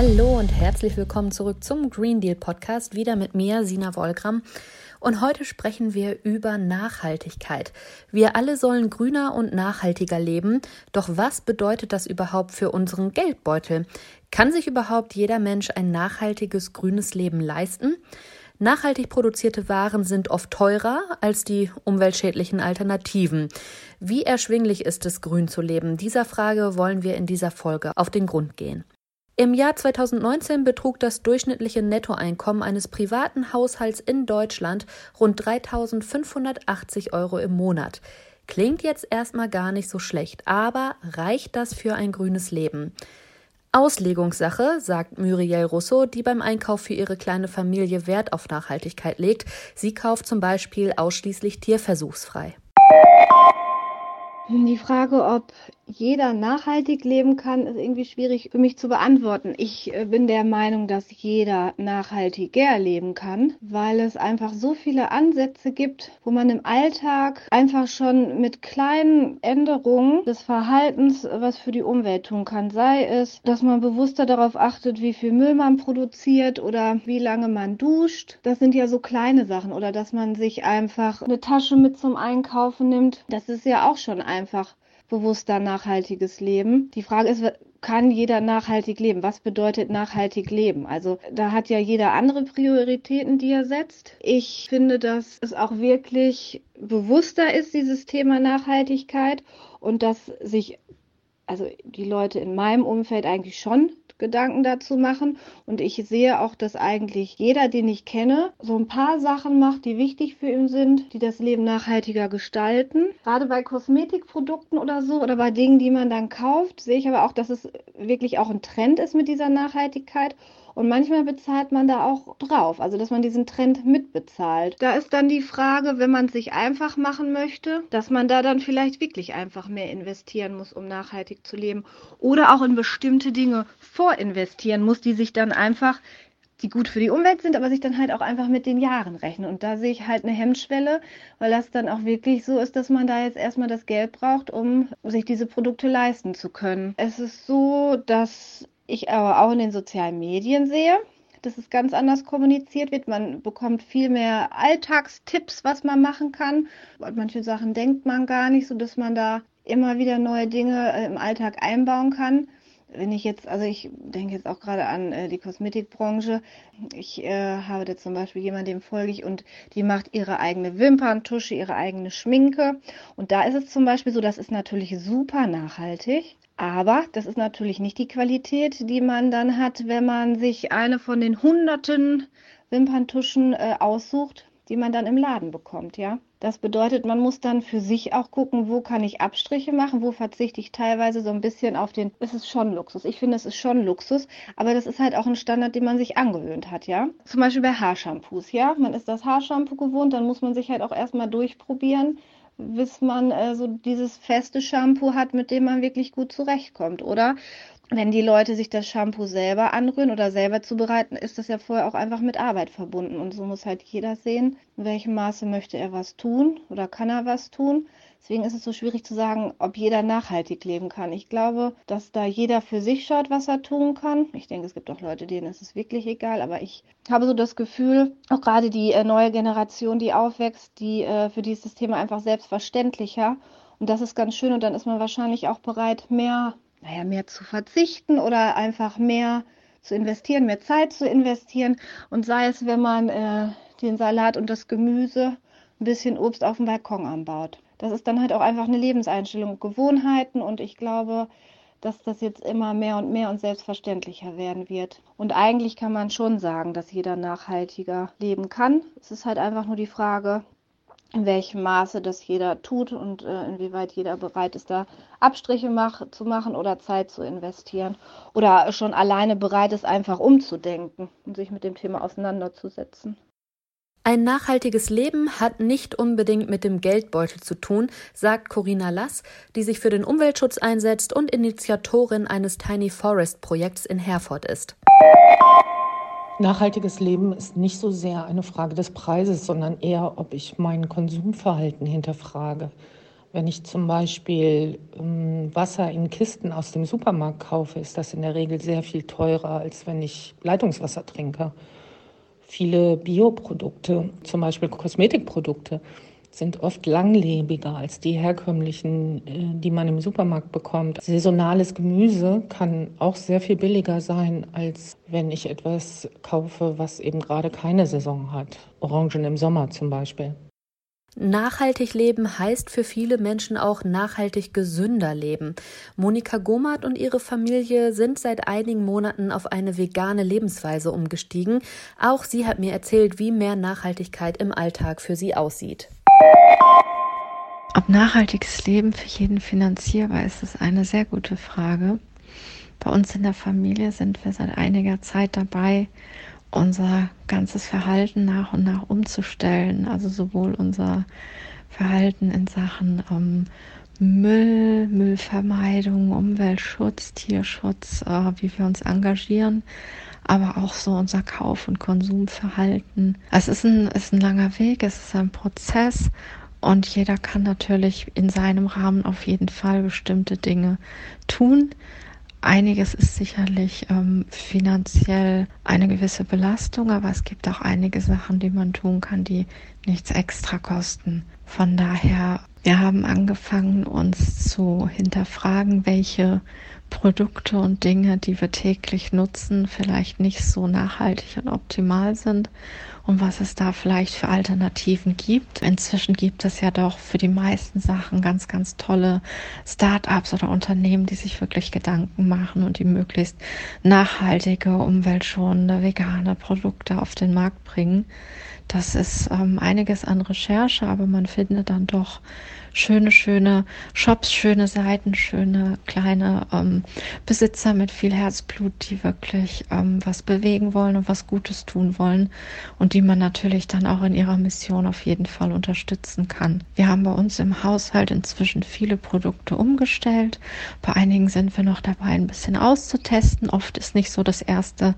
Hallo und herzlich willkommen zurück zum Green Deal Podcast, wieder mit mir, Sina Wolgram. Und heute sprechen wir über Nachhaltigkeit. Wir alle sollen grüner und nachhaltiger leben. Doch was bedeutet das überhaupt für unseren Geldbeutel? Kann sich überhaupt jeder Mensch ein nachhaltiges grünes Leben leisten? Nachhaltig produzierte Waren sind oft teurer als die umweltschädlichen Alternativen. Wie erschwinglich ist es, grün zu leben? Dieser Frage wollen wir in dieser Folge auf den Grund gehen. Im Jahr 2019 betrug das durchschnittliche Nettoeinkommen eines privaten Haushalts in Deutschland rund 3.580 Euro im Monat. Klingt jetzt erstmal gar nicht so schlecht, aber reicht das für ein grünes Leben? Auslegungssache, sagt Muriel Rousseau, die beim Einkauf für ihre kleine Familie Wert auf Nachhaltigkeit legt. Sie kauft zum Beispiel ausschließlich tierversuchsfrei. Die Frage, ob jeder nachhaltig leben kann, ist irgendwie schwierig für mich zu beantworten. Ich äh, bin der Meinung, dass jeder nachhaltiger leben kann, weil es einfach so viele Ansätze gibt, wo man im Alltag einfach schon mit kleinen Änderungen des Verhaltens was für die Umwelt tun kann. Sei es, dass man bewusster darauf achtet, wie viel Müll man produziert oder wie lange man duscht. Das sind ja so kleine Sachen. Oder dass man sich einfach eine Tasche mit zum Einkaufen nimmt. Das ist ja auch schon einfach bewusster nachhaltiges Leben. Die Frage ist, kann jeder nachhaltig leben? Was bedeutet nachhaltig leben? Also da hat ja jeder andere Prioritäten, die er setzt. Ich finde, dass es auch wirklich bewusster ist, dieses Thema Nachhaltigkeit und dass sich also die Leute in meinem Umfeld eigentlich schon Gedanken dazu machen. Und ich sehe auch, dass eigentlich jeder, den ich kenne, so ein paar Sachen macht, die wichtig für ihn sind, die das Leben nachhaltiger gestalten. Gerade bei Kosmetikprodukten oder so oder bei Dingen, die man dann kauft, sehe ich aber auch, dass es wirklich auch ein Trend ist mit dieser Nachhaltigkeit. Und manchmal bezahlt man da auch drauf, also dass man diesen Trend mitbezahlt. Da ist dann die Frage, wenn man es sich einfach machen möchte, dass man da dann vielleicht wirklich einfach mehr investieren muss, um nachhaltig zu leben. Oder auch in bestimmte Dinge vorinvestieren muss, die sich dann einfach die gut für die Umwelt sind, aber sich dann halt auch einfach mit den Jahren rechnen. Und da sehe ich halt eine Hemmschwelle, weil das dann auch wirklich so ist, dass man da jetzt erstmal das Geld braucht, um sich diese Produkte leisten zu können. Es ist so, dass ich aber auch in den sozialen Medien sehe, dass es ganz anders kommuniziert wird. Man bekommt viel mehr Alltagstipps, was man machen kann. Und manche Sachen denkt man gar nicht, so dass man da immer wieder neue Dinge äh, im Alltag einbauen kann. Wenn ich jetzt, also ich denke jetzt auch gerade an äh, die Kosmetikbranche. Ich äh, habe da zum Beispiel jemanden, dem folge ich und die macht ihre eigene Wimperntusche, ihre eigene Schminke. Und da ist es zum Beispiel so, das ist natürlich super nachhaltig. Aber das ist natürlich nicht die Qualität, die man dann hat, wenn man sich eine von den hunderten Wimperntuschen äh, aussucht, die man dann im Laden bekommt, ja. Das bedeutet, man muss dann für sich auch gucken, wo kann ich Abstriche machen, wo verzichte ich teilweise so ein bisschen auf den. Es ist schon Luxus. Ich finde, es ist schon Luxus, aber das ist halt auch ein Standard, den man sich angewöhnt hat, ja. Zum Beispiel bei Haarshampoos, ja. Man ist das Haarshampoo gewohnt, dann muss man sich halt auch erstmal durchprobieren bis man äh, so dieses feste Shampoo hat, mit dem man wirklich gut zurechtkommt, oder? Wenn die Leute sich das Shampoo selber anrühren oder selber zubereiten, ist das ja vorher auch einfach mit Arbeit verbunden. Und so muss halt jeder sehen, in welchem Maße möchte er was tun oder kann er was tun. Deswegen ist es so schwierig zu sagen, ob jeder nachhaltig leben kann. Ich glaube, dass da jeder für sich schaut, was er tun kann. Ich denke, es gibt auch Leute, denen ist es wirklich egal, aber ich habe so das Gefühl, auch gerade die äh, neue Generation, die aufwächst, die äh, für dieses Thema einfach selbstverständlicher. Und das ist ganz schön und dann ist man wahrscheinlich auch bereit, mehr, naja, mehr zu verzichten oder einfach mehr zu investieren, mehr Zeit zu investieren. Und sei es, wenn man äh, den Salat und das Gemüse, ein bisschen Obst auf dem Balkon anbaut das ist dann halt auch einfach eine Lebenseinstellung, Gewohnheiten und ich glaube, dass das jetzt immer mehr und mehr und selbstverständlicher werden wird. Und eigentlich kann man schon sagen, dass jeder nachhaltiger leben kann. Es ist halt einfach nur die Frage, in welchem Maße das jeder tut und äh, inwieweit jeder bereit ist, da Abstriche mach, zu machen oder Zeit zu investieren oder schon alleine bereit ist, einfach umzudenken und sich mit dem Thema auseinanderzusetzen. Ein nachhaltiges Leben hat nicht unbedingt mit dem Geldbeutel zu tun, sagt Corinna Lass, die sich für den Umweltschutz einsetzt und Initiatorin eines Tiny Forest Projekts in Herford ist. Nachhaltiges Leben ist nicht so sehr eine Frage des Preises, sondern eher, ob ich mein Konsumverhalten hinterfrage. Wenn ich zum Beispiel ähm, Wasser in Kisten aus dem Supermarkt kaufe, ist das in der Regel sehr viel teurer, als wenn ich Leitungswasser trinke. Viele Bioprodukte, zum Beispiel Kosmetikprodukte, sind oft langlebiger als die herkömmlichen, äh, die man im Supermarkt bekommt. Saisonales Gemüse kann auch sehr viel billiger sein, als wenn ich etwas kaufe, was eben gerade keine Saison hat. Orangen im Sommer zum Beispiel. Nachhaltig leben heißt für viele Menschen auch nachhaltig gesünder leben. Monika Gomath und ihre Familie sind seit einigen Monaten auf eine vegane Lebensweise umgestiegen. Auch sie hat mir erzählt, wie mehr Nachhaltigkeit im Alltag für sie aussieht. Ob nachhaltiges Leben für jeden finanzierbar ist, ist eine sehr gute Frage. Bei uns in der Familie sind wir seit einiger Zeit dabei, unser ganzes Verhalten nach und nach umzustellen. Also sowohl unser Verhalten in Sachen ähm, Müll, Müllvermeidung, Umweltschutz, Tierschutz, äh, wie wir uns engagieren, aber auch so unser Kauf- und Konsumverhalten. Es ist ein, ist ein langer Weg, es ist ein Prozess und jeder kann natürlich in seinem Rahmen auf jeden Fall bestimmte Dinge tun. Einiges ist sicherlich ähm, finanziell eine gewisse Belastung, aber es gibt auch einige Sachen, die man tun kann, die nichts extra kosten. Von daher, wir haben angefangen, uns zu hinterfragen, welche Produkte und Dinge, die wir täglich nutzen, vielleicht nicht so nachhaltig und optimal sind und was es da vielleicht für Alternativen gibt. Inzwischen gibt es ja doch für die meisten Sachen ganz, ganz tolle Start-ups oder Unternehmen, die sich wirklich Gedanken machen und die möglichst nachhaltige, umweltschonende, vegane Produkte auf den Markt bringen. Das ist ähm, einiges an Recherche, aber man findet dann doch schöne, schöne Shops, schöne Seiten, schöne kleine ähm, Besitzer mit viel Herzblut, die wirklich ähm, was bewegen wollen und was Gutes tun wollen und die man natürlich dann auch in ihrer Mission auf jeden Fall unterstützen kann. Wir haben bei uns im Haushalt inzwischen viele Produkte umgestellt. Bei einigen sind wir noch dabei, ein bisschen auszutesten. Oft ist nicht so das erste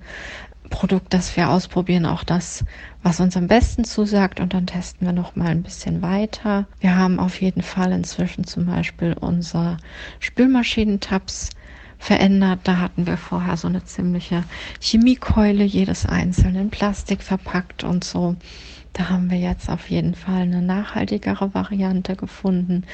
Produkt, das wir ausprobieren, auch das, was uns am besten zusagt und dann testen wir noch mal ein bisschen weiter. Wir haben auf jeden Fall inzwischen zum Beispiel unser Spülmaschinentabs verändert. Da hatten wir vorher so eine ziemliche Chemiekeule, jedes einzelne in Plastik verpackt und so. Da haben wir jetzt auf jeden Fall eine nachhaltigere Variante gefunden.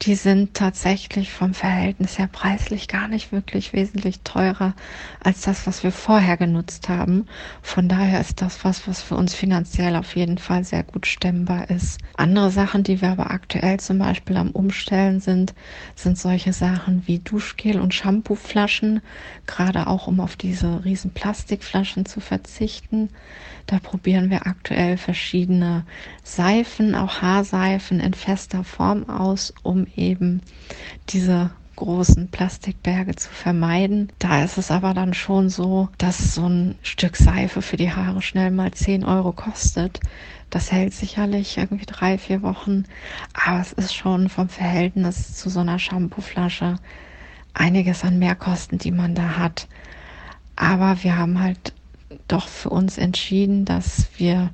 Die sind tatsächlich vom Verhältnis her preislich gar nicht wirklich wesentlich teurer als das, was wir vorher genutzt haben. Von daher ist das was, was für uns finanziell auf jeden Fall sehr gut stemmbar ist. Andere Sachen, die wir aber aktuell zum Beispiel am Umstellen sind, sind solche Sachen wie Duschgel und Shampooflaschen, gerade auch um auf diese riesen Plastikflaschen zu verzichten. Da probieren wir aktuell verschiedene Seifen, auch Haarseifen in fester Form aus, um eben diese großen Plastikberge zu vermeiden. Da ist es aber dann schon so, dass so ein Stück Seife für die Haare schnell mal 10 Euro kostet. Das hält sicherlich irgendwie drei, vier Wochen, aber es ist schon vom Verhältnis zu so einer Shampooflasche einiges an Mehrkosten, die man da hat. Aber wir haben halt doch für uns entschieden, dass wir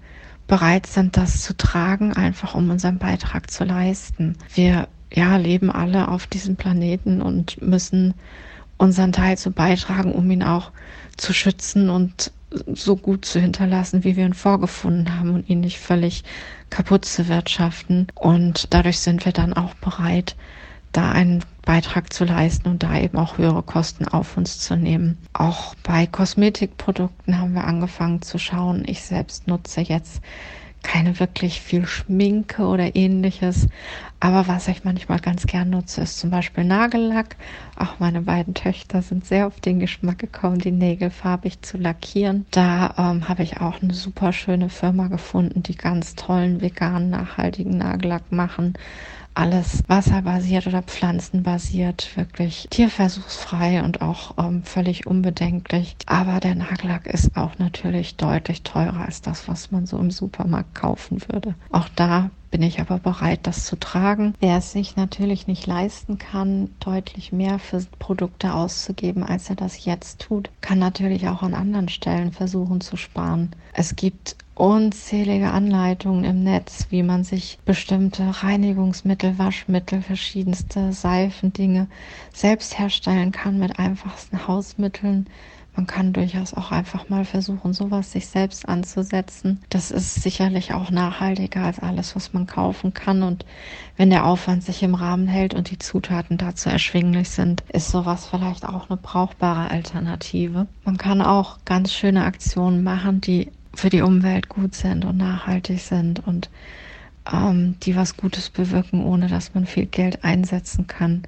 bereit sind, das zu tragen, einfach um unseren Beitrag zu leisten. Wir ja, leben alle auf diesem Planeten und müssen unseren Teil zu beitragen, um ihn auch zu schützen und so gut zu hinterlassen, wie wir ihn vorgefunden haben und ihn nicht völlig kaputt zu wirtschaften. Und dadurch sind wir dann auch bereit, da einen Beitrag zu leisten und da eben auch höhere Kosten auf uns zu nehmen. Auch bei Kosmetikprodukten haben wir angefangen zu schauen. Ich selbst nutze jetzt keine wirklich viel Schminke oder ähnliches. Aber was ich manchmal ganz gern nutze, ist zum Beispiel Nagellack. Auch meine beiden Töchter sind sehr auf den Geschmack gekommen, die Nägel farbig zu lackieren. Da ähm, habe ich auch eine super schöne Firma gefunden, die ganz tollen veganen, nachhaltigen Nagellack machen alles wasserbasiert oder pflanzenbasiert, wirklich tierversuchsfrei und auch ähm, völlig unbedenklich. Aber der Nagellack ist auch natürlich deutlich teurer als das, was man so im Supermarkt kaufen würde. Auch da bin ich aber bereit, das zu tragen. Wer es sich natürlich nicht leisten kann, deutlich mehr für Produkte auszugeben, als er das jetzt tut, kann natürlich auch an anderen Stellen versuchen zu sparen. Es gibt unzählige Anleitungen im Netz, wie man sich bestimmte Reinigungsmittel, Waschmittel, verschiedenste Seifendinge selbst herstellen kann mit einfachsten Hausmitteln. Man kann durchaus auch einfach mal versuchen, sowas sich selbst anzusetzen. Das ist sicherlich auch nachhaltiger als alles, was man kaufen kann. Und wenn der Aufwand sich im Rahmen hält und die Zutaten dazu erschwinglich sind, ist sowas vielleicht auch eine brauchbare Alternative. Man kann auch ganz schöne Aktionen machen, die für die Umwelt gut sind und nachhaltig sind und ähm, die was Gutes bewirken, ohne dass man viel Geld einsetzen kann.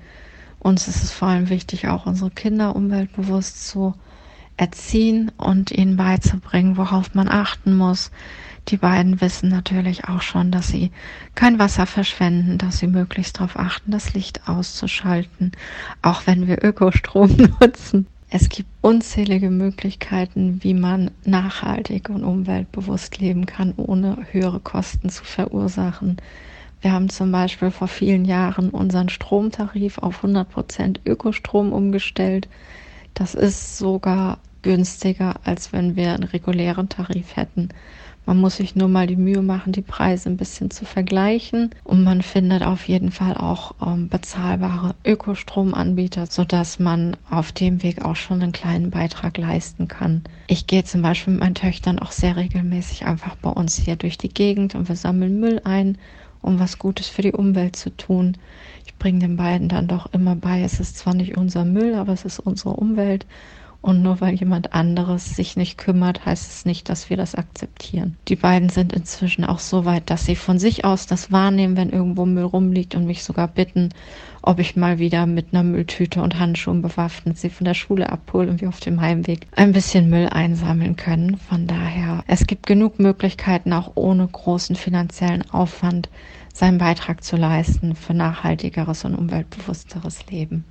Uns ist es vor allem wichtig, auch unsere Kinder umweltbewusst zu erziehen und ihnen beizubringen, worauf man achten muss. Die beiden wissen natürlich auch schon, dass sie kein Wasser verschwenden, dass sie möglichst darauf achten, das Licht auszuschalten, auch wenn wir Ökostrom nutzen. Es gibt unzählige Möglichkeiten, wie man nachhaltig und umweltbewusst leben kann, ohne höhere Kosten zu verursachen. Wir haben zum Beispiel vor vielen Jahren unseren Stromtarif auf 100% Ökostrom umgestellt. Das ist sogar günstiger, als wenn wir einen regulären Tarif hätten. Man muss sich nur mal die Mühe machen, die Preise ein bisschen zu vergleichen. Und man findet auf jeden Fall auch ähm, bezahlbare Ökostromanbieter, sodass man auf dem Weg auch schon einen kleinen Beitrag leisten kann. Ich gehe zum Beispiel mit meinen Töchtern auch sehr regelmäßig einfach bei uns hier durch die Gegend und wir sammeln Müll ein, um was Gutes für die Umwelt zu tun. Ich bringe den beiden dann doch immer bei, es ist zwar nicht unser Müll, aber es ist unsere Umwelt und nur weil jemand anderes sich nicht kümmert, heißt es nicht, dass wir das akzeptieren. Die beiden sind inzwischen auch so weit, dass sie von sich aus das wahrnehmen, wenn irgendwo Müll rumliegt und mich sogar bitten, ob ich mal wieder mit einer Mülltüte und Handschuhen bewaffnet sie von der Schule abhole und wir auf dem Heimweg ein bisschen Müll einsammeln können. Von daher, es gibt genug Möglichkeiten, auch ohne großen finanziellen Aufwand seinen Beitrag zu leisten für nachhaltigeres und umweltbewussteres Leben.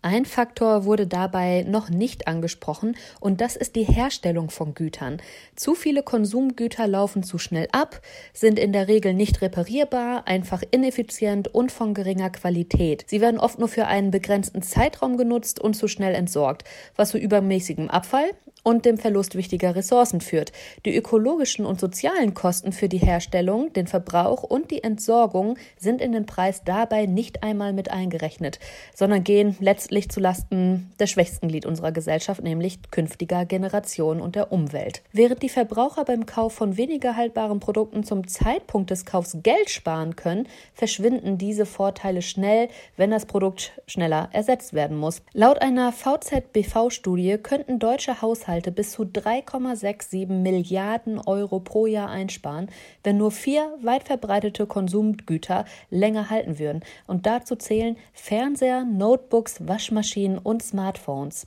Ein Faktor wurde dabei noch nicht angesprochen und das ist die Herstellung von Gütern. Zu viele Konsumgüter laufen zu schnell ab, sind in der Regel nicht reparierbar, einfach ineffizient und von geringer Qualität. Sie werden oft nur für einen begrenzten Zeitraum genutzt und zu schnell entsorgt, was zu übermäßigem Abfall und dem Verlust wichtiger Ressourcen führt. Die ökologischen und sozialen Kosten für die Herstellung, den Verbrauch und die Entsorgung sind in den Preis dabei nicht einmal mit eingerechnet, sondern gehen letztlich zulasten des schwächsten Glied unserer Gesellschaft, nämlich künftiger Generationen und der Umwelt. Während die Verbraucher beim Kauf von weniger haltbaren Produkten zum Zeitpunkt des Kaufs Geld sparen können, verschwinden diese Vorteile schnell, wenn das Produkt schneller ersetzt werden muss. Laut einer VZBV-Studie könnten deutsche Haushalte Haushalte bis zu 3,67 Milliarden Euro pro Jahr einsparen, wenn nur vier weit verbreitete Konsumgüter länger halten würden. Und dazu zählen Fernseher, Notebooks, Waschmaschinen und Smartphones.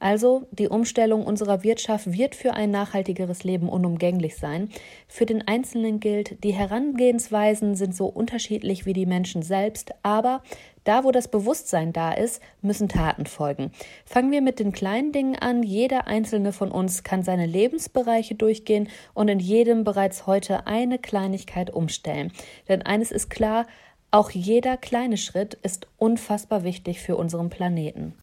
Also die Umstellung unserer Wirtschaft wird für ein nachhaltigeres Leben unumgänglich sein. Für den Einzelnen gilt, die Herangehensweisen sind so unterschiedlich wie die Menschen selbst, aber da, wo das Bewusstsein da ist, müssen Taten folgen. Fangen wir mit den kleinen Dingen an. Jeder einzelne von uns kann seine Lebensbereiche durchgehen und in jedem bereits heute eine Kleinigkeit umstellen. Denn eines ist klar, auch jeder kleine Schritt ist unfassbar wichtig für unseren Planeten.